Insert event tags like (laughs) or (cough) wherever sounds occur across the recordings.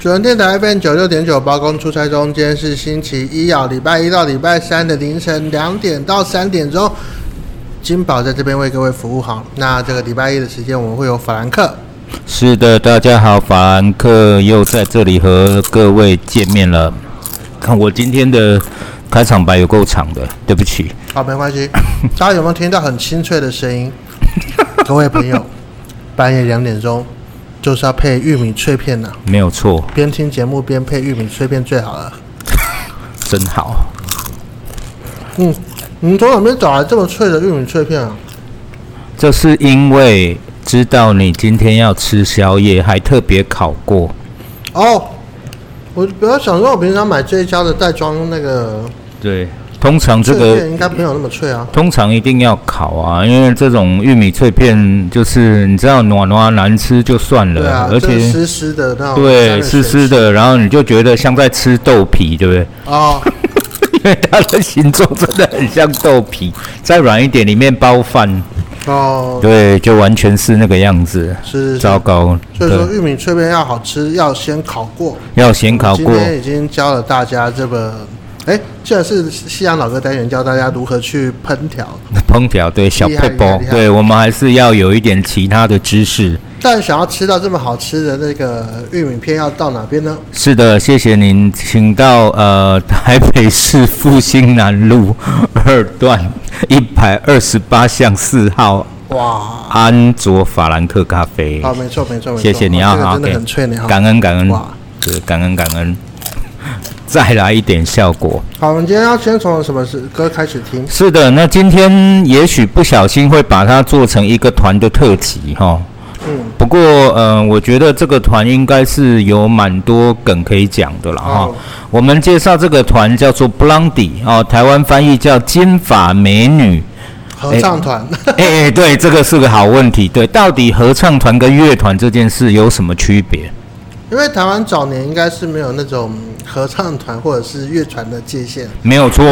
主人电台 FM 九六点九，包公出差中今天是星期一啊，礼拜一到礼拜三的凌晨两点到三点钟，金宝在这边为各位服务好。那这个礼拜一的时间，我们会有法兰克。是的，大家好，法兰克又在这里和各位见面了。看我今天的开场白有够长的，对不起。好，没关系。大家有没有听到很清脆的声音？各位朋友，(laughs) 半夜两点钟。就是要配玉米脆片呢，没有错。边听节目边配玉米脆片最好了，(laughs) 真好。嗯，你从哪边找来这么脆的玉米脆片啊？这是因为知道你今天要吃宵夜，还特别烤过。哦，我不要想说，我平常买这一家的袋装那个。对。通常这个应该没有那么脆啊。通常一定要烤啊，因为这种玉米脆片就是你知道暖暖难吃就算了，啊、而且湿湿的那种。对，湿湿的，然后你就觉得像在吃豆皮，对不对？哦，(laughs) 因为它的形状真的很像豆皮，再软一点，里面包饭。哦，对，就完全是那个样子。是，糟糕。所以说，玉米脆片要好吃，要先烤过。要先烤过。今天已经教了大家这个。哎，这是西洋老歌单元，教大家如何去烹调。烹调对小配包，对我们还是要有一点其他的知识。但想要吃到这么好吃的那个玉米片，要到哪边呢？是的，谢谢您，请到呃 (laughs) 台北市复兴南路二段一百二十八巷四号。哇！安卓法兰克咖啡。好，没错没错没错。谢谢你啊，好，真的很脆呢。感恩感恩。哇，对，感恩感恩。再来一点效果。好，我们今天要先从什么是歌开始听？是的，那今天也许不小心会把它做成一个团的特辑哈。嗯。不过，嗯、呃，我觉得这个团应该是有蛮多梗可以讲的了哈。哦、我们介绍这个团叫做 Blondie 哦，台湾翻译叫金发美女合唱团。哎哎，对，这个是个好问题。对，到底合唱团跟乐团这件事有什么区别？因为台湾早年应该是没有那种合唱团或者是乐团的界限，没有错。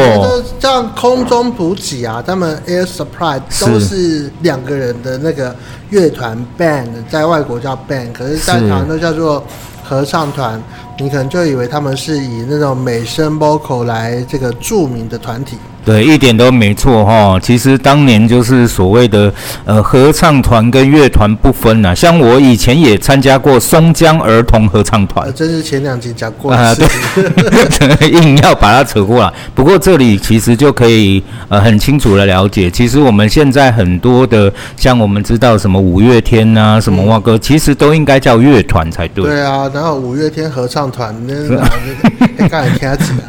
像空中补给啊，他们 Air Supply 都是两个人的那个乐团 band，在外国叫 band，可是在台湾都叫做合唱团。你可能就以为他们是以那种美声 vocal 来这个著名的团体。对，一点都没错哈。其实当年就是所谓的呃合唱团跟乐团不分呐。像我以前也参加过松江儿童合唱团，这是前两集讲过。啊，对，(laughs) 硬要把它扯过来。不过这里其实就可以呃很清楚的了解，其实我们现在很多的像我们知道什么五月天啊，什么哇哥，其实都应该叫乐团才对。对啊，然后五月天合唱团那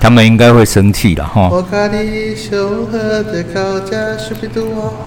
他们应该会生气了哈。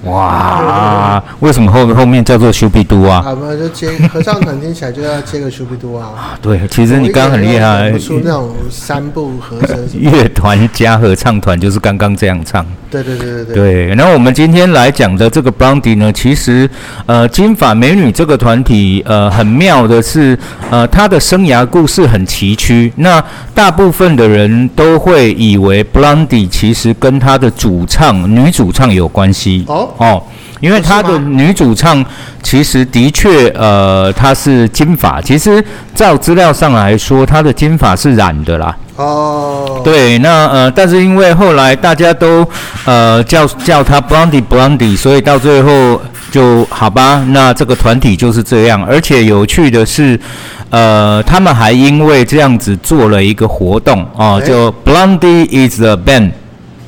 哇，为什么后后面叫做修比都啊？啊，不就接合唱团听起来就要接个修比都啊。对，其实你刚刚很厉害。出那种三部合声。乐团加合唱团就是刚刚这样唱。对对对对对。对，然后我们今天来讲的这个 Blondie 呢，其实呃金发美女这个团体呃很妙的是呃她的生涯故事很崎岖。那大部分的人都会以为 Blondie 其实跟她的主唱女主唱有关系。哦。哦，因为她的女主唱其实的确呃她是金发，其实照资料上来说，她的金发是染的啦。哦，对，那呃但是因为后来大家都呃叫叫她 Blondie Blondie，所以到最后就好吧，那这个团体就是这样，而且有趣的是。呃，他们还因为这样子做了一个活动哦，就 Blondie is a band，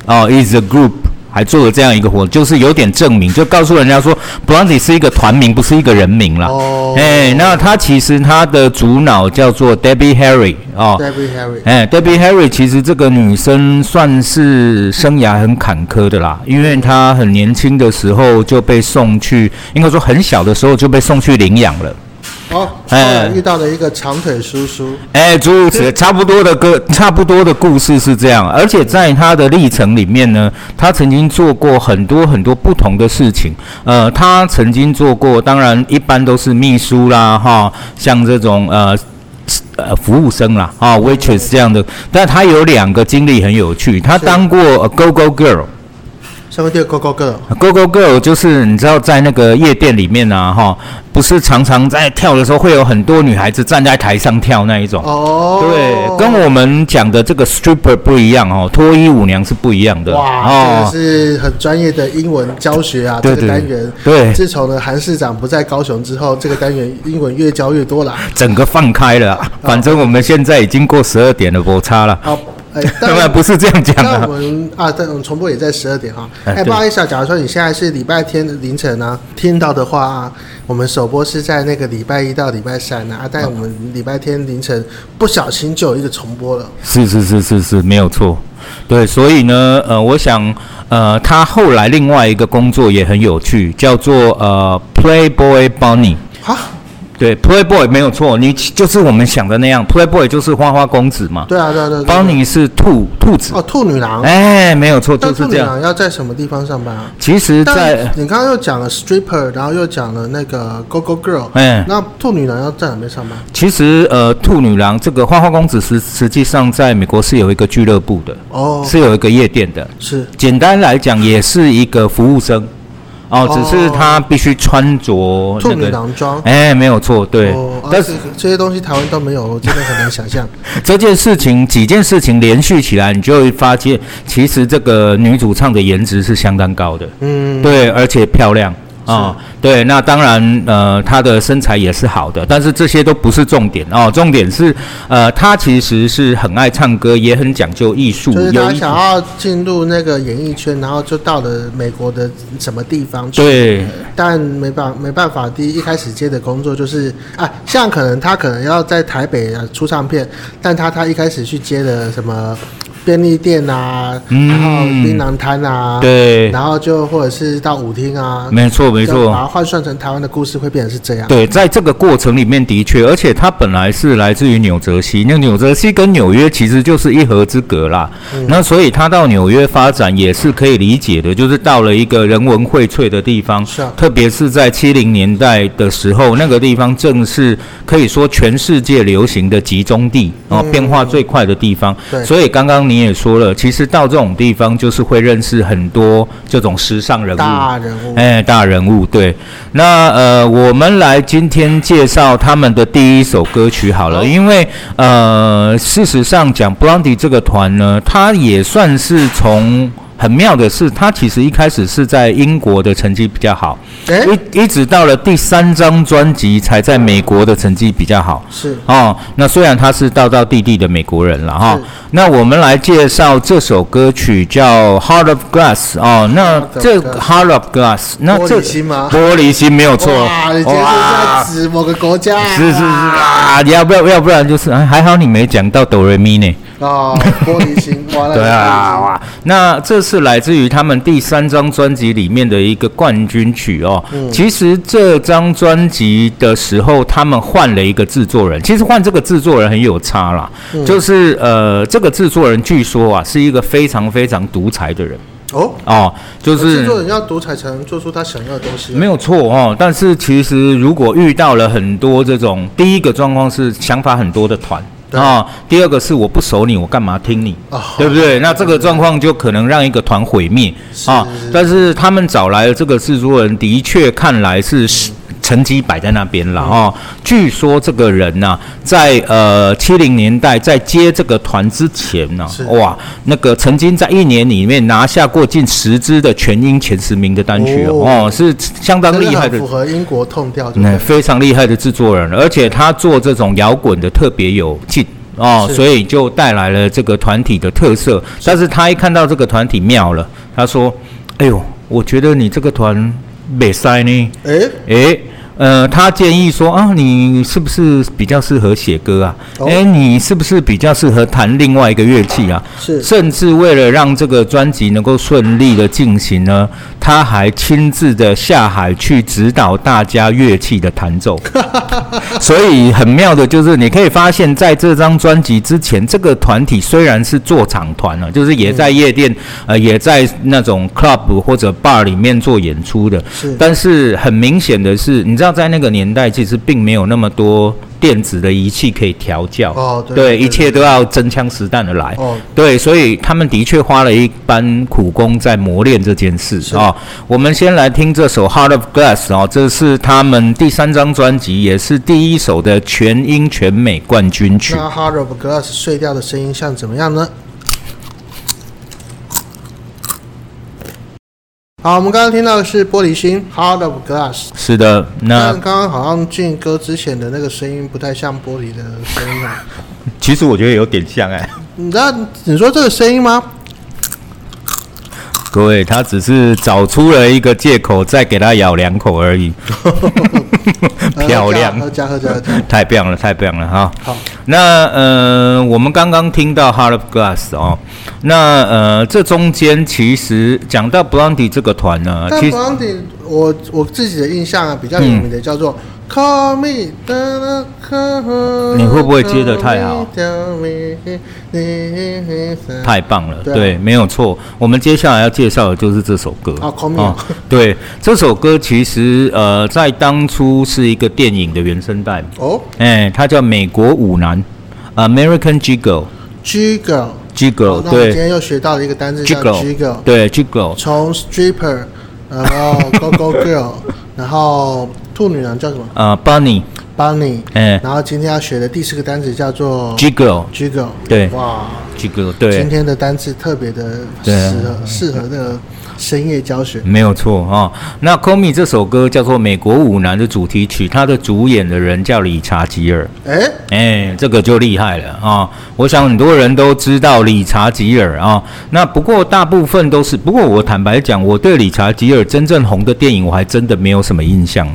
哦，is a group，还做了这样一个活动，就是有点证明，就告诉人家说 Blondie 是一个团名，不是一个人名啦。哦。哎，那他其实他的主脑叫做 Debbie Harry 哦。Debbie Harry。哎，Debbie Harry 其实这个女生算是生涯很坎坷的啦，因为她很年轻的时候就被送去，应该说很小的时候就被送去领养了。哦，哎，遇到了一个长腿叔叔，哎，诸如此差不多的个，(laughs) 差不多的故事是这样。而且在他的历程里面呢，他曾经做过很多很多不同的事情。呃，他曾经做过，当然一般都是秘书啦，哈，像这种呃呃服务生啦，啊，waitress 这样的。但他有两个经历很有趣，他当过 go go girl。Go Go Girl，Go Go Girl 就是你知道在那个夜店里面啊，哈，不是常常在跳的时候会有很多女孩子站在台上跳那一种。哦，对，跟我们讲的这个 stripper 不一样哦，脱衣舞娘是不一样的。哇，哦、这个是很专业的英文教学啊，对对对，这个单元。对，自从呢韩市长不在高雄之后，这个单元英文越教越多了，整个放开了。反正我们现在已经过十二点了，我差了。好。哎，(laughs) 当然不是这样讲的。那我们啊，但我们重播也在十二点哈。哎，不好意思啊，假如说你现在是礼拜天的凌晨呢、啊，听到的话、啊，我们首播是在那个礼拜一到礼拜三呢啊，但我们礼拜天凌晨不小心就有一个重播了。是是是是是，没有错。对，所以呢，呃，我想，呃，他后来另外一个工作也很有趣，叫做呃，Playboy Bunny。哈。对，Playboy 没有错，你就是我们想的那样，Playboy 就是花花公子嘛。对啊，对啊，对啊。Bunny 是兔兔子。哦，兔女郎。哎，没有错，就是这样。兔女郎要在什么地方上班啊？其实在，在你刚刚又讲了 stripper，然后又讲了那个 Go Go Girl。哎，那兔女郎要在哪边上班？其实，呃，兔女郎这个花花公子实实际上在美国是有一个俱乐部的，哦，是有一个夜店的。是，简单来讲，也是一个服务生。哦，只是他必须穿着那个兔女郎装，哎，没有错，对。哦、但是这些东西台湾都没有，我真的很难想象。(laughs) 这件事情几件事情连续起来，你就会发现，其实这个女主唱的颜值是相当高的，嗯，对，而且漂亮。啊、哦，对，那当然，呃，他的身材也是好的，但是这些都不是重点哦，重点是，呃，他其实是很爱唱歌，也很讲究艺术。就是他想要进入那个演艺圈，然后就到了美国的什么地方去。对，但没办没办法，第一一开始接的工作就是啊，像可能他可能要在台北啊出唱片，但他他一开始去接的什么。便利店啊，嗯、然后槟榔摊啊，对，然后就或者是到舞厅啊，没错没错，把它换算成台湾的故事会变成是这样。对，在这个过程里面的确，而且它本来是来自于纽泽西，那纽泽西跟纽约其实就是一河之隔啦。嗯、那所以他到纽约发展也是可以理解的，就是到了一个人文荟萃的地方，是啊，特别是在七零年代的时候，那个地方正是可以说全世界流行的集中地，然后变化最快的地方。对、嗯，所以刚刚你。你也说了，其实到这种地方就是会认识很多这种时尚人物，大人物，哎，大人物。对，那呃，我们来今天介绍他们的第一首歌曲好了，因为呃，事实上讲，Blondie 这个团呢，他也算是从。很妙的是，他其实一开始是在英国的成绩比较好，欸、一一直到了第三张专辑才在美国的成绩比较好。是哦，那虽然他是道道地地的美国人了哈。那我们来介绍这首歌曲叫《Heart of Glass》哦。那这《Heart of Glass》那这玻璃心吗？玻璃心没有错。哇，你这是在指某个国家？是是是啊，你要不要？要不然就是还好你没讲到哆瑞咪呢。哦，玻璃心，哇，对啊，哇，那这是来自于他们第三张专辑里面的一个冠军曲哦。嗯、其实这张专辑的时候，他们换了一个制作人。其实换这个制作人很有差啦，嗯、就是呃，这个制作人据说啊是一个非常非常独裁的人。哦哦，就是制作人要独裁才能做出他想要的东西，没有错哦。但是其实如果遇到了很多这种，第一个状况是想法很多的团。啊、哦，第二个是我不熟你，我干嘛听你？哦、对不对？那这个状况就可能让一个团毁灭啊。但是他们找来的这个制作人，的确看来是。成绩摆在那边了哦。据说这个人呢、啊，在呃七零年代在接这个团之前呢、啊，哇，那个曾经在一年里面拿下过近十支的全英前十名的单曲哦，哦，是相当厉害的，符合英国痛调，嗯，非常厉害的制作人，而且他做这种摇滚的特别有劲哦，所以就带来了这个团体的特色。但是他一看到这个团体妙了，他说：“哎呦，我觉得你这个团没塞呢。”哎哎。呃，他建议说啊，你是不是比较适合写歌啊？诶、欸，你是不是比较适合弹另外一个乐器啊？是，甚至为了让这个专辑能够顺利的进行呢，他还亲自的下海去指导大家乐器的弹奏。(laughs) 所以很妙的就是，你可以发现在这张专辑之前，这个团体虽然是做场团了，就是也在夜店，呃，也在那种 club 或者 bar 里面做演出的，是，但是很明显的是，你知道。道在那个年代其实并没有那么多电子的仪器可以调教，哦，对，对，一切都要真枪实弹的来，哦，对，所以他们的确花了一番苦功在磨练这件事啊、哦。我们先来听这首《Heart of Glass》哦，这是他们第三张专辑，也是第一首的全英全美冠军曲。那《Heart of Glass》碎掉的声音像怎么样呢？好，我们刚刚听到的是玻璃心《Heart of Glass》。是的，那刚刚好像进歌之前的那个声音不太像玻璃的声音啊。(laughs) 其实我觉得有点像哎、欸。你知道你说这个声音吗？各位，他只是找出了一个借口，再给他咬两口而已。(laughs) (laughs) 漂亮，喝加喝加喝加，太棒了，太棒了哈。好，那呃，我们刚刚听到《of Glass》哦，那呃，这中间其实讲到 Blondie 这个团呢，但 Blondie 我我自己的印象啊，比较有名的叫做。嗯 Call me，你会不会接的太好？太棒了，对，啊、对，没有错。我们接下来要介绍的就是这首歌。啊，Call me，哦、对，这首歌其实呃，在当初是一个电影的原声带。哦，哎，它叫《美国舞男》，American Giggle。Giggle。Giggle 对。今天又学到了一个单词叫 Giggle 对，Giggle。从 Stripper，然后 Go Go Girl，然后。兔女郎叫什么？呃，Bunny，Bunny，哎，然后今天要学的第四个单词叫做 Jiggle。Jiggle 对，哇。Jiggle 对，今天的单词特别的适合适合那个。深夜教学没有错啊、哦。那《Komi》这首歌叫做《美国舞男》的主题曲，它的主演的人叫理查吉尔。哎哎，这个就厉害了啊、哦！我想很多人都知道理查吉尔啊、哦。那不过大部分都是，不过我坦白讲，我对理查吉尔真正红的电影，我还真的没有什么印象。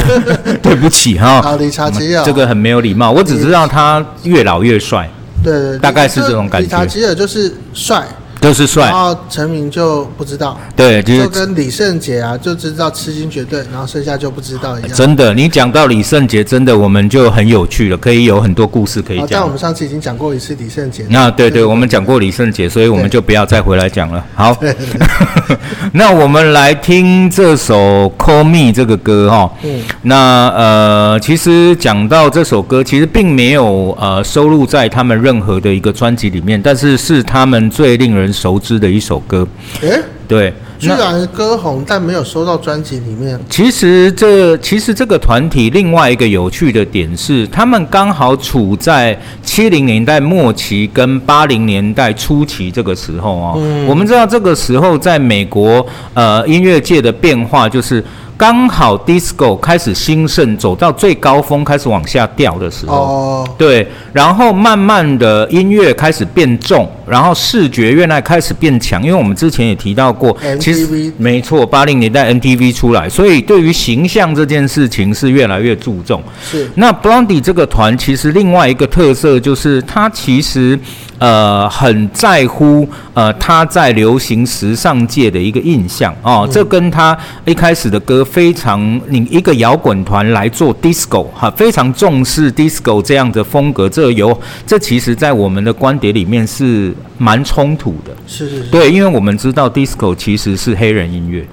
(laughs) 对不起哈。好，理查吉尔这个很没有礼貌。我只知道他越老越帅。对对，大概是这种感觉。理查吉尔就是帅。都是帅，然后陈明就不知道，对，就是、就跟李圣杰啊，就知道痴心绝对，然后剩下就不知道一样。真的，你讲到李圣杰，真的我们就很有趣了，可以有很多故事可以讲。但我们上次已经讲过一次李圣杰，那对对，我们讲过李圣杰，所以我们就不要再回来讲了。好，(laughs) 那我们来听这首《Call Me》这个歌哈。嗯，那呃，其实讲到这首歌，其实并没有呃收录在他们任何的一个专辑里面，但是是他们最令人熟知的一首歌，诶，对，虽然歌红，但没有收到专辑里面。其实这其实这个团体另外一个有趣的点是，他们刚好处在七零年代末期跟八零年代初期这个时候啊、哦。嗯、我们知道这个时候在美国呃音乐界的变化就是。刚好 disco 开始兴盛，走到最高峰，开始往下掉的时候，oh. 对，然后慢慢的音乐开始变重，然后视觉越来开始变强，因为我们之前也提到过其实没错，八零年代 MTV 出来，所以对于形象这件事情是越来越注重。是，那 Blondie 这个团其实另外一个特色就是它其实。呃，很在乎呃他在流行时尚界的一个印象哦，嗯、这跟他一开始的歌非常，你一个摇滚团来做 disco 哈，非常重视 disco 这样的风格，这有这其实在我们的观点里面是蛮冲突的，是是是，对，因为我们知道 disco 其实是黑人音乐。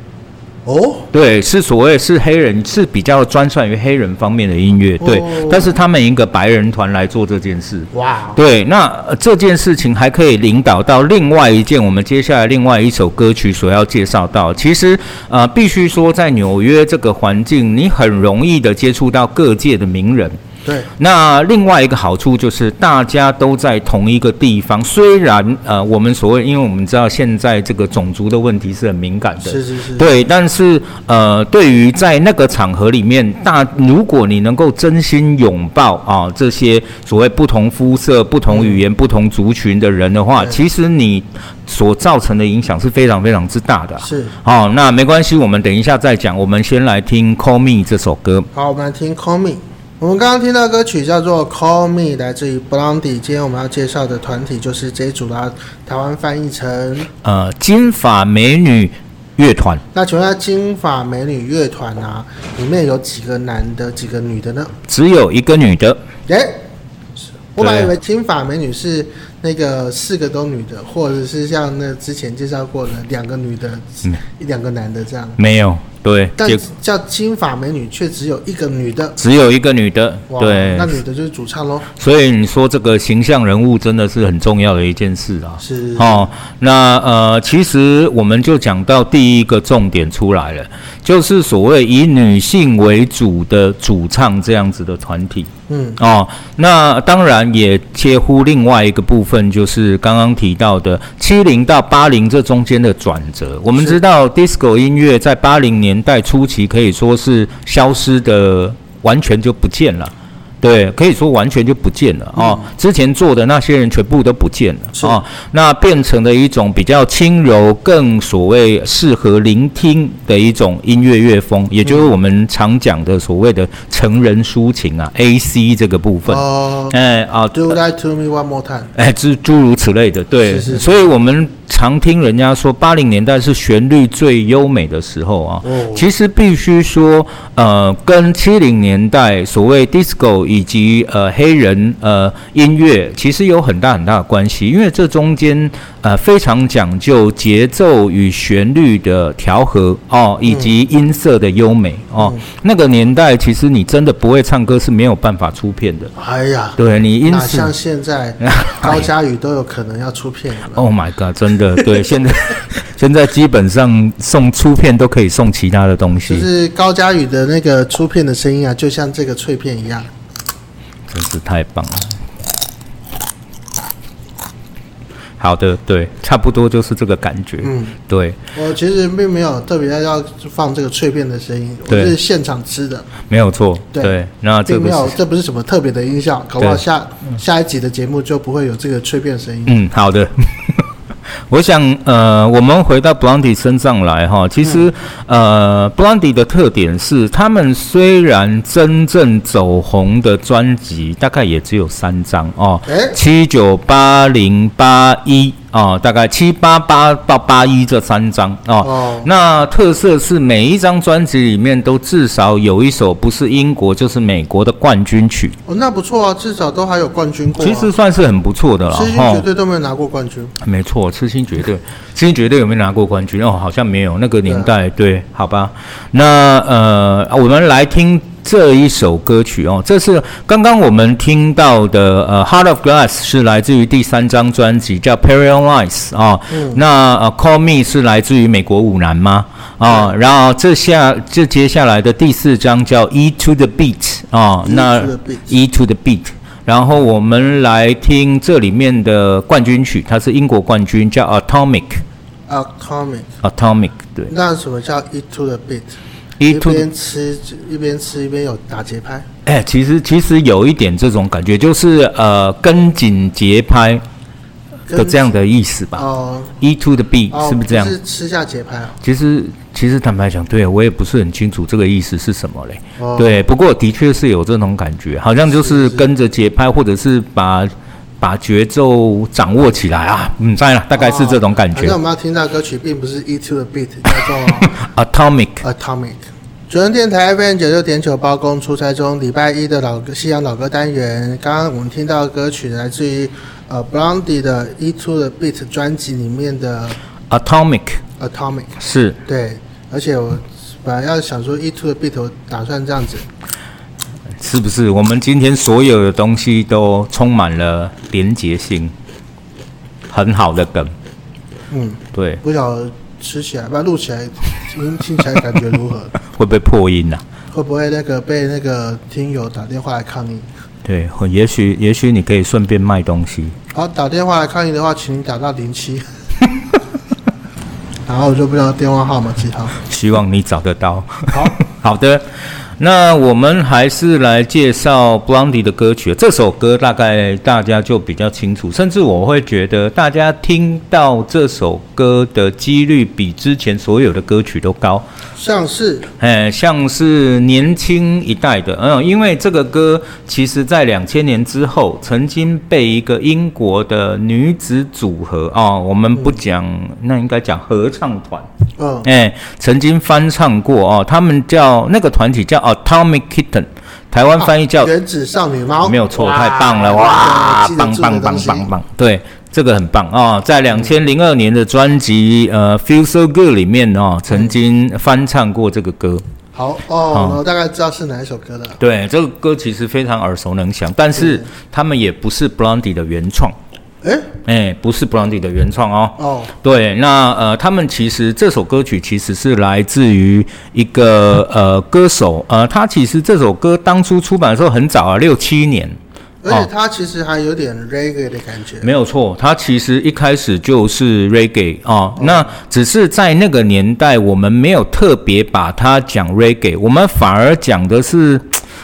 哦，对，是所谓是黑人，是比较专算于黑人方面的音乐，对。哦、但是他们一个白人团来做这件事，哇，对。那这件事情还可以领导到另外一件，我们接下来另外一首歌曲所要介绍到。其实，呃，必须说，在纽约这个环境，你很容易的接触到各界的名人。对，那另外一个好处就是大家都在同一个地方。虽然呃，我们所谓，因为我们知道现在这个种族的问题是很敏感的，是是是。对，但是呃，对于在那个场合里面，大如果你能够真心拥抱啊这些所谓不同肤色、不同语言、嗯、不同族群的人的话，其实你所造成的影响是非常非常之大的。是，好，那没关系，我们等一下再讲。我们先来听《Call Me》这首歌。好，我们来听《Call Me》。我们刚刚听到歌曲叫做《Call Me》，来自于 Blondie。今天我们要介绍的团体就是这一组啦，台湾翻译成呃金发美女乐团。那请问下金发美女乐团啊，里面有几个男的，几个女的呢？只有一个女的。耶，我本来以为金发美女是那个四个都女的，或者是像那之前介绍过的两个女的，一两个男的这样？没有。对，但叫金发美女却只有一个女的，只有一个女的，对，那女的就是主唱喽。所以你说这个形象人物真的是很重要的一件事啊。是哦，那呃，其实我们就讲到第一个重点出来了，就是所谓以女性为主的主唱这样子的团体。嗯哦，那当然也切乎另外一个部分，就是刚刚提到的七零到八零这中间的转折。我们知道，disco 音乐在八零年年代初期可以说是消失的，完全就不见了。对，可以说完全就不见了哦。之前做的那些人全部都不见了哦。那变成了一种比较轻柔、更所谓适合聆听的一种音乐乐风，也就是我们常讲的所谓的成人抒情啊，AC 这个部分。哦，哎啊，Do that to me one more time。哎，诸诸如此类的，对。所以我们常听人家说，八零年代是旋律最优美的时候啊。哦。其实必须说，呃，跟七零年代所谓 disco。以及呃黑人呃音乐其实有很大很大的关系，因为这中间呃非常讲究节奏与旋律的调和哦，以及音色的优美哦。嗯、那个年代其实你真的不会唱歌是没有办法出片的。哎呀，对你音色像现在 (laughs) 高佳宇都有可能要出片了。Oh my god，真的对，(laughs) 现在现在基本上送出片都可以送其他的东西。就是高佳宇的那个出片的声音啊，就像这个脆片一样。真是太棒了！好的，对，差不多就是这个感觉。嗯，对。我其实并没有特别要放这个脆片的声音，我是现场吃的。没有错，对。那这没有，这不是什么特别的音效，搞不好下下一集的节目就不会有这个脆片声音。嗯，好的。我想，呃，我们回到 Blondie 身上来哈，其实，呃，Blondie 的特点是，他们虽然真正走红的专辑大概也只有三张哦，七九八零八一。哦，大概七八八到八一这三张哦，哦，那特色是每一张专辑里面都至少有一首不是英国就是美国的冠军曲。哦，那不错啊，至少都还有冠军过啊。其实算是很不错的了。痴心绝对都没有拿过冠军。哦，没错，痴心绝对，痴心绝对有没有拿过冠军？哦，好像没有，那个年代对，对，好吧。那呃，我们来听。这一首歌曲哦，这是刚刚我们听到的，呃，《Heart of Glass》是来自于第三张专辑，叫《Paralyze》啊。嗯。那呃，《Call Me》是来自于美国舞男吗？啊。然后这下这接下来的第四张叫《E to the Beat》啊。那《E to the Beat》。然后我们来听这里面的冠军曲，它是英国冠军，叫《Atomic》。Atomic。Atomic。对。那什么叫《E to the Beat》？一边吃一边吃一边有打节拍，哎，其实其实有一点这种感觉，就是呃跟紧节拍的这样的意思吧。哦，E to the beat 是不是这样？是吃下节拍啊。其实其实坦白讲，对我也不是很清楚这个意思是什么嘞。哦，对，不过的确是有这种感觉，好像就是跟着节拍，或者是把把节奏掌握起来啊。嗯，在了，大概是这种感觉。那我们要听到歌曲，并不是 E to the beat，叫做。(laughs) Atomic Atomic，主人电台 FM 九六点九，包公出差中，礼拜一的老歌西洋老歌单元。刚刚我们听到的歌曲来自于呃 Blondie 的 E to the Beat 专辑里面的 Atomic Atomic 是对，而且我本来要想说 E to the Beat，我打算这样子，是不是？我们今天所有的东西都充满了连结性，很好的梗。嗯，对，不晓得。吃起来，不然录起来，听听起来感觉如何？(laughs) 会不会破音呐、啊？会不会那个被那个听友打电话来抗议？对，也许也许你可以顺便卖东西。好，打电话来抗议的话，请你打到零七。(laughs) 然后我就不知道电话号码几号。希望你找得到。好 (laughs) 好的。那我们还是来介绍 Blondie 的歌曲。这首歌大概大家就比较清楚，甚至我会觉得大家听到这首歌的几率比之前所有的歌曲都高。像是，哎，像是年轻一代的，嗯，因为这个歌其实在两千年之后曾经被一个英国的女子组合哦，我们不讲，嗯、那应该讲合唱团，嗯，哎，曾经翻唱过哦，他们叫那个团体叫 Atomic Kitten。台湾翻译叫《原子少女猫》，没有错，太棒了哇！棒棒棒棒棒，对，这个很棒啊，在两千零二年的专辑呃《Feel So Good》里面哦，曾经翻唱过这个歌。好哦，我大概知道是哪一首歌了。对，这个歌其实非常耳熟能详，但是他们也不是 Blondie 的原创。哎哎，不是 Blondie 的原创哦。哦，对，那呃，他们其实这首歌曲其实是来自于一个呃歌手，呃，他其实这首歌当初出版的时候很早啊，六七年。而且他其实还有点 reggae 的感觉。没有错，他其实一开始就是 reggae 啊。那只是在那个年代，我们没有特别把它讲 reggae，我们反而讲的是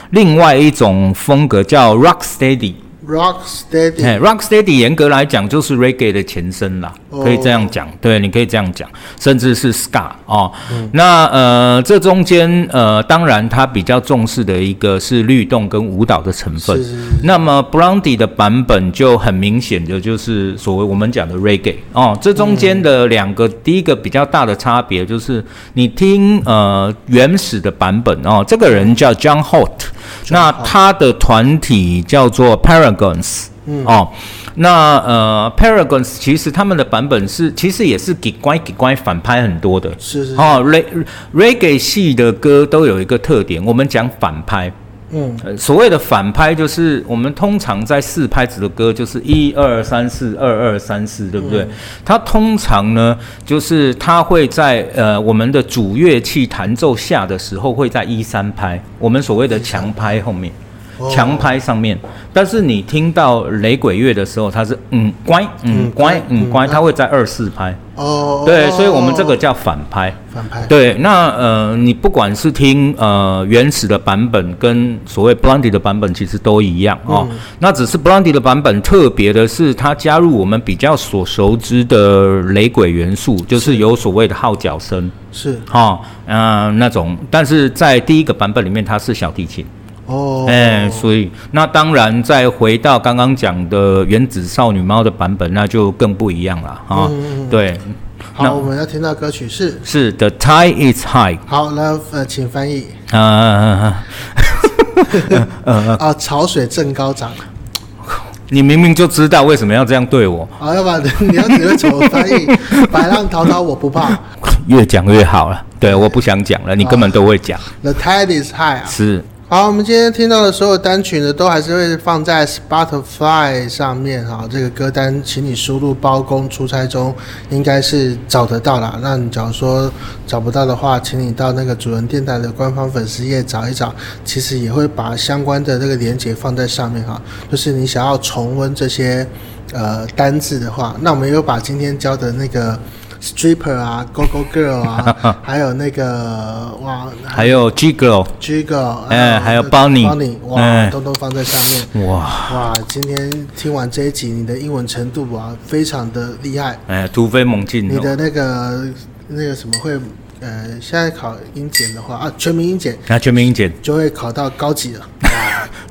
另外一种风格，叫 rocksteady。Rocksteady，哎，Rocksteady 严格来讲就是 Reggae 的前身啦可以这样讲，对，你可以这样讲，甚至是 scar 哦。嗯、那呃，这中间呃，当然他比较重视的一个是律动跟舞蹈的成分。是是是。那么 Blondie 的版本就很明显的就是所谓我们讲的 Reggae 哦。这中间的两个，嗯、第一个比较大的差别就是你听呃原始的版本哦，这个人叫 John Holt，那他的团体叫做 Paragons。嗯哦，那呃，Paragons 其实他们的版本是，其实也是给乖给乖反拍很多的，是是，是。哦，Reggae 系的歌都有一个特点，我们讲反拍，嗯，所谓的反拍就是我们通常在四拍子的歌就是一二三四二二三四，对不对？嗯、它通常呢，就是它会在呃我们的主乐器弹奏下的时候会在一三拍，我们所谓的强拍后面。强拍上面，但是你听到雷鬼乐的时候，它是嗯乖嗯乖嗯乖，它会在二四拍哦。对，所以我们这个叫反拍。反拍。对，那呃，你不管是听呃原始的版本跟所谓 Blondie 的版本，其实都一样哦。那只是 Blondie 的版本特别的是，它加入我们比较所熟知的雷鬼元素，就是有所谓的号角声是哈嗯那种，但是在第一个版本里面，它是小提琴。哦，哎，所以那当然，再回到刚刚讲的原子少女猫的版本，那就更不一样了啊。嗯、对，好，那我们要听到歌曲是是 The Tide is High。好，那呃，请翻译。啊啊啊！(laughs) 啊，潮水正高涨。你明明就知道为什么要这样对我。好，要不然 (laughs) 你要只会怎么翻译？(laughs) 白浪滔滔，我不怕。越讲越好了。对，我不想讲了，你根本都会讲。The Tide is High 啊。是。好，我们今天听到的所有单曲呢，都还是会放在 Spotify 上面哈。这个歌单，请你输入“包公出差中”，应该是找得到啦。那你假如说找不到的话，请你到那个主人电台的官方粉丝页找一找，其实也会把相关的这个连接放在上面哈。就是你想要重温这些呃单字的话，那我们又把今天教的那个。Stripper 啊，Go Go Girl 啊，(laughs) 还有那个哇，还有 G Girl，G Girl，哎，还有 Bunny，Bunny，哇，都都放在上面，哇。哇，今天听完这一集，你的英文程度啊，非常的厉害，哎，突飞猛进，你的那个那个什么会，呃，现在考英检的话啊，全民英检，那全民英检。就会考到高级了。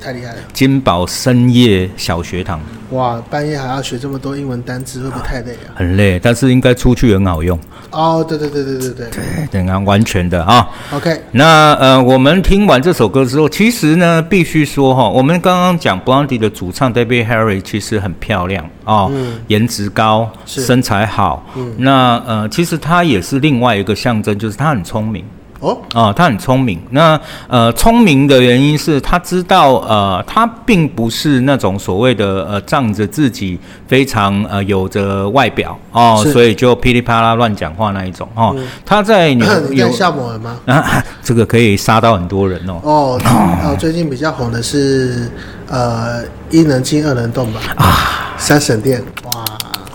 太厉害了！金宝深夜小学堂，哇，半夜还要学这么多英文单词，会不会太累啊？很累，但是应该出去很好用。哦，对对对对对对，对，对，完全的啊。OK，那呃，我们听完这首歌之后，其实呢，必须说哈，我们刚刚讲 Blondie 的主唱 Debbie Harry 其实很漂亮啊，嗯、颜值高，身材好。嗯，那呃，其实他也是另外一个象征，就是他很聪明。哦，啊，他很聪明。那呃，聪明的原因是他知道，呃，他并不是那种所谓的呃仗着自己非常呃有着外表哦，所以就噼里啪啦乱讲话那一种哦。嗯、他在 (laughs) 有有下某人吗？啊，(laughs) 这个可以杀到很多人哦。哦，哦，最近比较红的是呃，一能进二能动吧？啊，三省电，哇。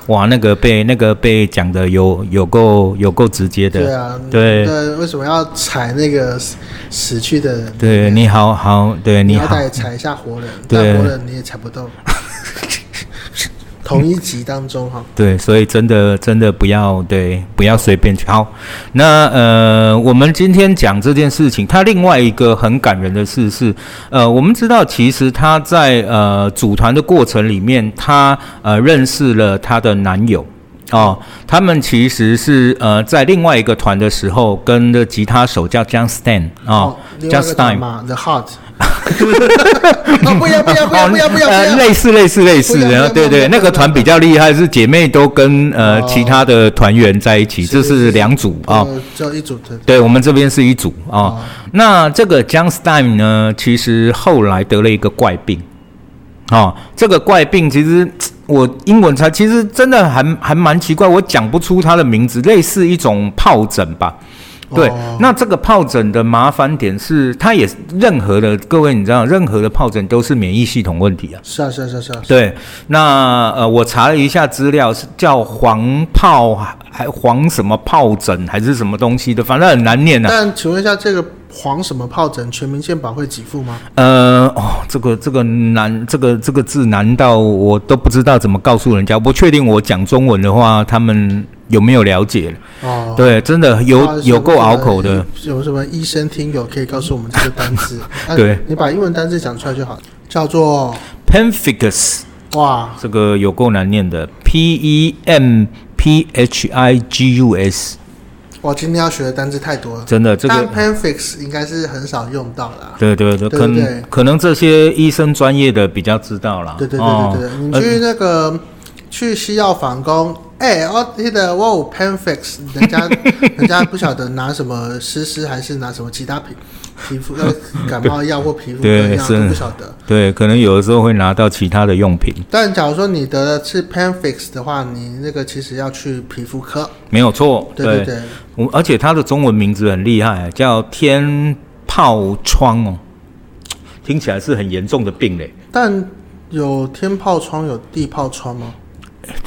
哇，那个被那个被讲的有有够有够直接的，对啊，对，对，为什么要踩那个死去的人？对，你好好，对你好，你要踩一下活人，对，但活人你也踩不动。同一集当中哈，(laughs) 对，所以真的真的不要对，不要随便去。好，那呃，我们今天讲这件事情，他另外一个很感人的事是，呃，我们知道其实他在呃组团的过程里面，他呃认识了他的男友。哦，他们其实是呃在另外一个团的时候，跟的吉他手叫 John Stein 哦，Jon Stein 嘛，The Heart，(laughs) 不要不要不要不要不要！呃，类似类似类似，然后对对，那个团比较厉害，是姐妹都跟呃其他的团员在一起，这是两组啊，叫一组的。对，我们这边是一组啊。那这个 John Stein 呢，其实后来得了一个怪病。哦，这个怪病其实我英文才其实真的还还蛮奇怪，我讲不出它的名字，类似一种疱疹吧。对，哦、那这个疱疹的麻烦点是，它也任何的各位，你知道，任何的疱疹都是免疫系统问题啊。是啊，是啊，是啊，是啊。对，那呃，我查了一下资料，是叫黄疱还黄什么疱疹还是什么东西的，反正很难念啊。但请问一下，这个黄什么疱疹，全民健保会给付吗？呃，哦，这个这个难，这个这个字难道我都不知道怎么告诉人家。不确定我讲中文的话，他们。有没有了解？哦，对，真的有有够拗口的。有什么医生听友可以告诉我们这个单字？(laughs) 对、啊，你把英文单字讲出来就好。叫做 pemphigus。哇，这个有够难念的，P E M P H I G U S。哇，今天要学的单字太多了。真的，这个 pemphigus 应该是很少用到啦。对对对，可能可能这些医生专业的比较知道啦。对对对对对，你去那个去西药房工。哎、欸，我记得我有 pemphigus 人家 (laughs) 人家不晓得拿什么湿湿还是拿什么其他皮皮肤呃感冒药或皮肤的药都不晓得。对，可能有的时候会拿到其他的用品。但假如说你得的是 pemphigus 的话，你那个其实要去皮肤科。没有错，对对对。我而且它的中文名字很厉害，叫天疱疮哦，听起来是很严重的病嘞。但有天疱疮有地疱疮吗？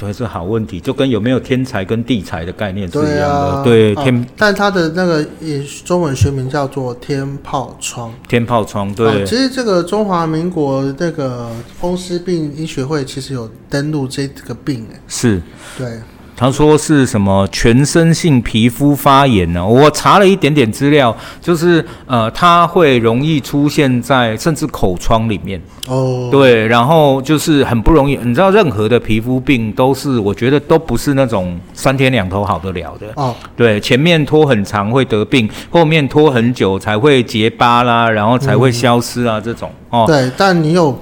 这是好问题，就跟有没有天才跟地才的概念是一样的。啊、对天、啊，但它的那个也中文学名叫做天炮疮。天炮疮，对、啊。其实这个中华民国那个风湿病医学会其实有登录这个病，哎，是，对。他说是什么全身性皮肤发炎呢？我查了一点点资料，就是呃，它会容易出现在甚至口疮里面。哦，对，然后就是很不容易。你知道，任何的皮肤病都是，我觉得都不是那种三天两头好得了的。哦，对，前面拖很长会得病，后面拖很久才会结疤啦，然后才会消失啊，嗯、这种。哦，对，但你有。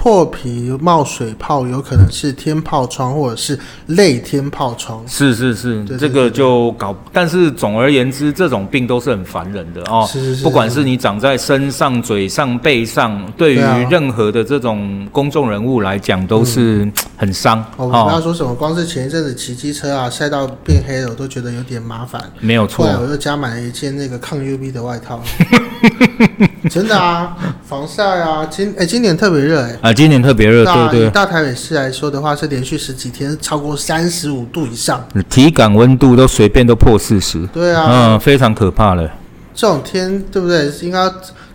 破皮冒水泡，有可能是天疱疮或者是类天疱疮。是是是，这个就搞。但是总而言之，这种病都是很烦人的哦。是是是。不管是你长在身上、嘴上、背上，对于任何的这种公众人物来讲，都是很伤。我不要说什么，光是前一阵子骑机车啊，晒到变黑了，我都觉得有点麻烦。没有错。后来我又加买了一件那个抗 UV 的外套。(laughs) (laughs) 真的啊，防晒啊，今哎、欸、今年特别热哎。啊，今年特别热，对对。大台北市来说的话，是连续十几天超过三十五度以上，体感温度都随便都破四十。对啊，嗯，非常可怕了。这种天，对不对？应该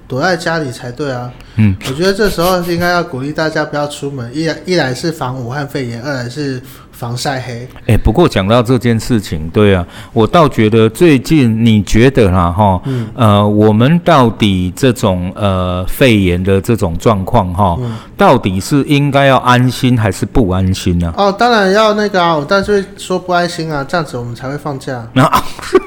躲在家里才对啊。嗯，我觉得这时候应该要鼓励大家不要出门，一来一来是防武汉肺炎，二来是。防晒黑，哎，不过讲到这件事情，对啊，我倒觉得最近你觉得啦，哈，嗯，呃，我们到底这种呃肺炎的这种状况，哈，嗯，到底是应该要安心还是不安心呢？哦，当然要那个啊，我但是说不安心啊，这样子我们才会放假。那，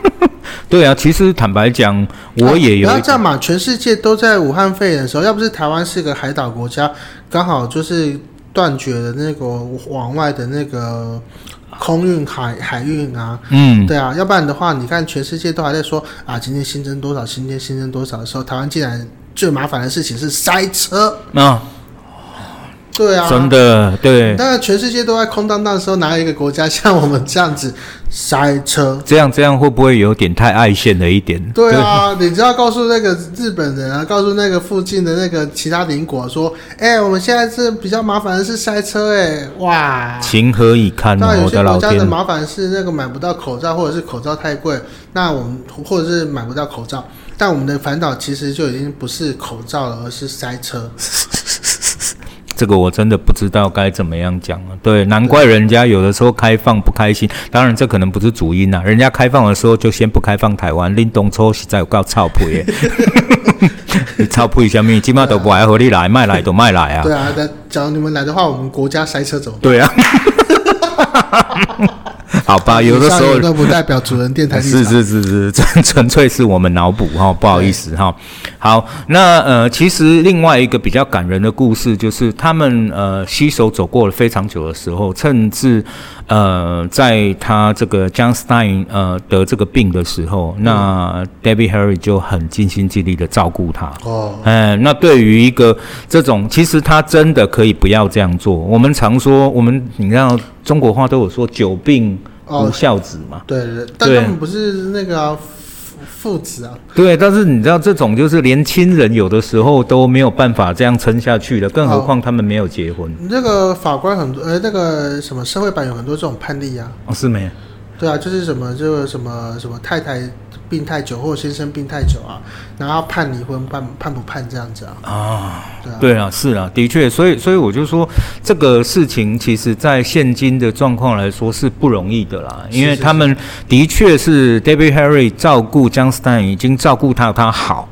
(laughs) 对啊，其实坦白讲，我也有。不要这样嘛，全世界都在武汉肺炎的时候，要不是台湾是个海岛国家，刚好就是。断绝了那个往外的那个空运海海运啊，嗯，对啊，要不然的话，你看全世界都还在说啊，今天新增多少，今天新增多少的时候，台湾竟然最麻烦的事情是塞车。啊。对啊，真的对。那全世界都在空荡荡的时候，哪有一个国家像我们这样子塞车？这样这样会不会有点太爱现了一点？对啊，对你知道告诉那个日本人啊，告诉那个附近的那个其他邻国说，哎、欸，我们现在是比较麻烦的是塞车、欸，哎，哇，情何以堪？那有些国家的麻烦是那个买不到口罩，或者是口罩太贵，那我们或者是买不到口罩，但我们的烦恼其实就已经不是口罩了，而是塞车。(laughs) 这个我真的不知道该怎么样讲了。对，难怪人家有的时候开放不开心。当然，这可能不是主因呐、啊。人家开放的时候就先不开放台湾。林东初实在有够操谱耶！(laughs) 你臭屁什么？起码都不爱和你来，卖来都卖来啊。对啊，那假如你们来的话，我们国家塞车怎么办？对啊。(laughs) 好吧，(laughs) 有的时候都不代表主人电台。(laughs) 是是是是，(laughs) 纯纯粹是我们脑补哈，不好意思哈。好，那呃，其实另外一个比较感人的故事，就是他们呃携手走过了非常久的时候，甚至呃在他这个 John Stein 呃得这个病的时候，嗯、那 David Harry 就很尽心尽力的照顾他。哦，哎、呃，那对于一个这种，其实他真的可以不要这样做。我们常说，我们你知道中国话都有说“久病无孝子”嘛、哦？对对，但他们不是那个、啊。父子啊，对，但是你知道这种就是连亲人有的时候都没有办法这样撑下去的，更何况他们没有结婚。那个法官很多，呃，那个什么社会版有很多这种判例啊。哦，是没？对啊，就是什么，这个什么什么太太。病太久，或者先生病太久啊，然后判离婚，判判不判这样子啊？啊，对啊，对啊，是啊，的确，所以所以我就说这个事情，其实在现今的状况来说是不容易的啦，因为他们的确是 David Harry 照顾 John Stein 已经照顾他他好。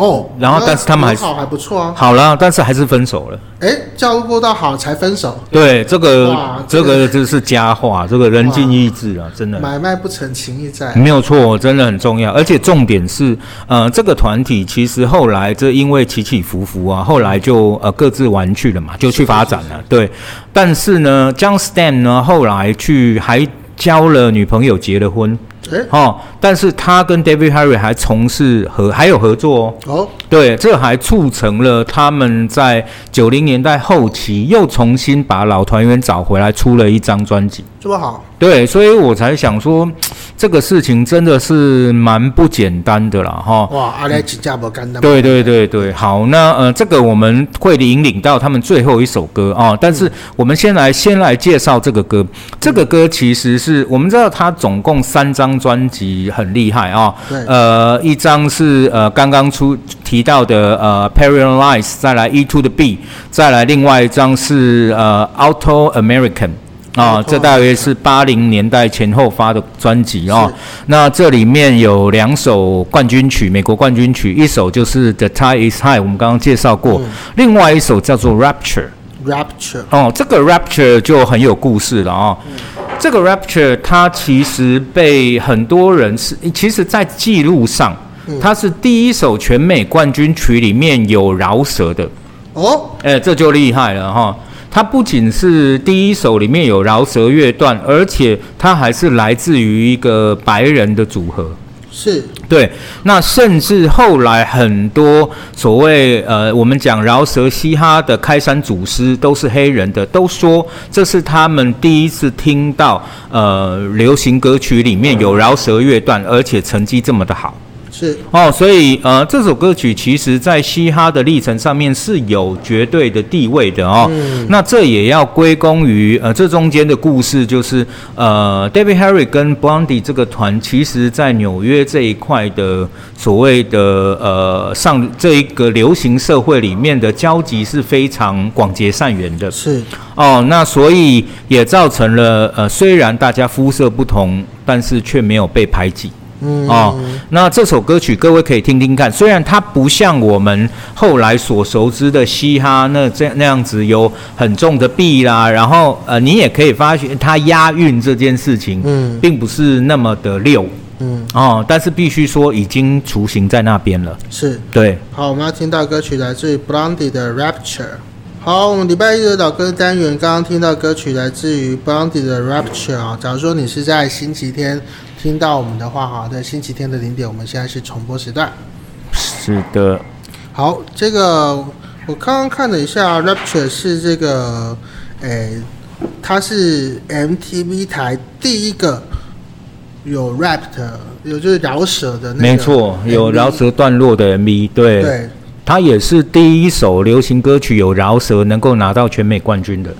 哦，然后但是他们还是好还不错啊，好了，但是还是分手了。哎，照顾到好才分手，对，这个这个就是佳话，这个人尽意志啊，真的买卖不成情义在，没有错，真的很重要。而且重点是，呃，这个团体其实后来这因为起起伏伏啊，后来就呃各自玩去了嘛，就去发展了。对，但是呢，John Stein 呢后来去还交了女朋友，结了婚。哎，哦，但是他跟 Debbie Harry 还从事合还有合作哦。哦，对，这还促成了他们在九零年代后期又重新把老团员找回来，出了一张专辑。这么好？对，所以我才想说，这个事情真的是蛮不简单的啦，哈。哇，阿来请假不干的。对对对对，好，那呃，这个我们会引领到他们最后一首歌啊，但是我们先来先来介绍这个歌。这个歌其实是我们知道，它总共三张专辑，很厉害啊。对。呃，一张是呃刚刚出提到的呃 Paralyze 再来 E to the B，再来另外一张是呃 Auto American。啊、这大约是八零年代前后发的专辑啊。那这里面有两首冠军曲，美国冠军曲，一首就是《The Tide Is High》，我们刚刚介绍过，另外一首叫做《Rapture》。Rapture。哦，这个《Rapture》就很有故事了啊、哦。嗯、这个《Rapture》它其实被很多人是，其实在记录上，它是第一首全美冠军曲里面有饶舌的。哦，哎，这就厉害了哈。它不仅是第一首里面有饶舌乐段，而且它还是来自于一个白人的组合。是，对。那甚至后来很多所谓呃，我们讲饶舌嘻哈的开山祖师都是黑人的，都说这是他们第一次听到呃流行歌曲里面有饶舌乐段，而且成绩这么的好。是哦，所以呃，这首歌曲其实在嘻哈的历程上面是有绝对的地位的哦。嗯、那这也要归功于呃，这中间的故事就是呃，Debbie Harry 跟 Blondie 这个团，其实在纽约这一块的所谓的呃上这一个流行社会里面的交集是非常广结善缘的。是哦，那所以也造成了呃，虽然大家肤色不同，但是却没有被排挤。嗯哦，那这首歌曲各位可以听听看，虽然它不像我们后来所熟知的嘻哈那这那样子有很重的 beat 啦，然后呃，你也可以发现它押韵这件事情，嗯，并不是那么的溜，嗯哦，但是必须说已经雏形在那边了，是对。好，我们要听到歌曲来自于 Blondie 的 Rapture。好，我们礼拜一的老歌单元刚刚听到歌曲来自于 Blondie 的 Rapture 啊，假如说你是在星期天。听到我们的话哈，在星期天的零点，我们现在是重播时段。是的。好，这个我刚刚看了一下，Rapture 是这个，诶，它是 MTV 台第一个有 rap 的，有就是饶舌的那个。没错，有饶舌段落的 MV，对。对。它也是第一首流行歌曲有饶舌能够拿到全美冠军的。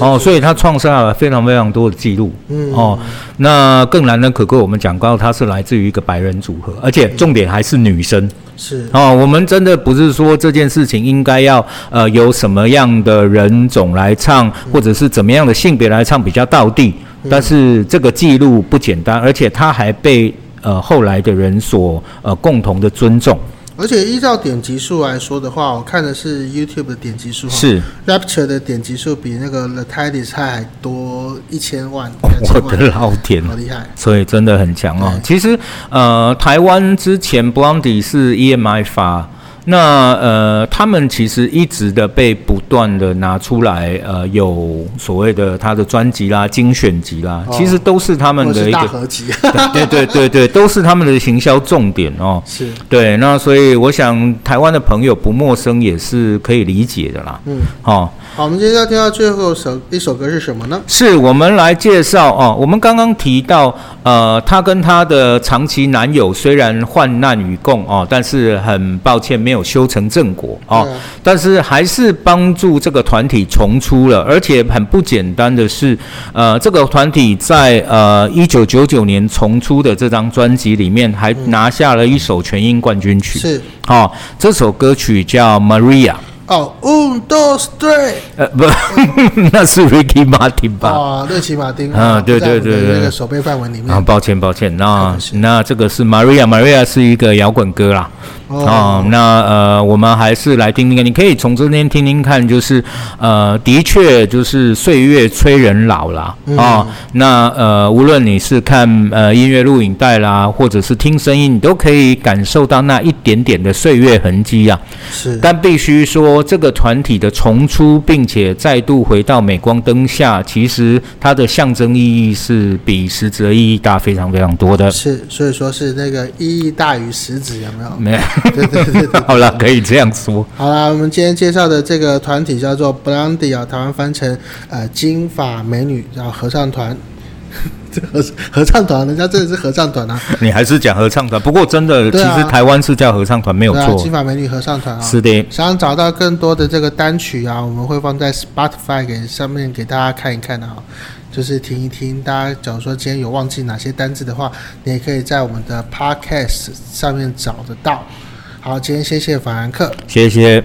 哦，所以他创下了非常非常多的记录。嗯哦，那更难能可贵，我们讲到他是来自于一个白人组合，而且重点还是女生。是哦，我们真的不是说这件事情应该要呃由什么样的人种来唱，或者是怎么样的性别来唱比较到地，但是这个记录不简单，而且他还被呃后来的人所呃共同的尊重。而且依照点击数来说的话，我看的是 YouTube 的点击数，是 Rapture 的点击数比那个 The Tide Is 还多一千万。我的老天，好厉害！所以真的很强哦。其实呃，台湾之前 Blondie 是 EMI 发那呃，他们其实一直的被不断的拿出来，呃，有所谓的他的专辑啦、精选集啦，哦、其实都是他们的一个大合集，(laughs) 对对对对，都是他们的行销重点哦。是对，那所以我想台湾的朋友不陌生也是可以理解的啦。嗯，好、哦，好，我们接下来听到最后首一首歌是什么呢？是我们来介绍哦，我们刚刚提到，呃，她跟她的长期男友虽然患难与共哦，但是很抱歉没有修成正果哦，嗯、但是还是帮助这个团体重出了，而且很不简单的是，呃，这个团体在呃一九九九年重出的这张专辑里面，还拿下了一首全英冠军曲，是，哦，这首歌曲叫 Maria。哦，Un dos tres，呃不，(laughs) 那是 Ricky Martin 吧？哦，瑞奇马丁。啊，对对对对，那个手背范围里面。啊，抱歉抱歉，那那这个是 Maria，Maria 是一个摇滚歌啦。哦，哦，那呃，我们还是来听听看，你可以从这边听听看，就是呃，的确就是岁月催人老啦。啊、嗯哦。那呃，无论你是看呃音乐录影带啦，或者是听声音，你都可以感受到那一点点的岁月痕迹啊。是，但必须说，这个团体的重出，并且再度回到镁光灯下，其实它的象征意义是比实质的意义大非常非常多的。是，所以说是那个意义大于实质，有没有？没有。对对对，对，好了，可以这样说。好了，我们今天介绍的这个团体叫做 Blondie 啊，台湾翻成呃金发美女，然后合唱团。(laughs) 这合合唱团，人家真的是合唱团啊！你还是讲合唱团，不过真的，啊、其实台湾是叫合唱团，没有错。啊、金发美女合唱团啊，是的。想找到更多的这个单曲啊，我们会放在 Spotify 给上面给大家看一看的啊，就是听一听。大家假如说今天有忘记哪些单字的话，你也可以在我们的 Podcast 上面找得到。好，今天谢谢法兰克，谢谢。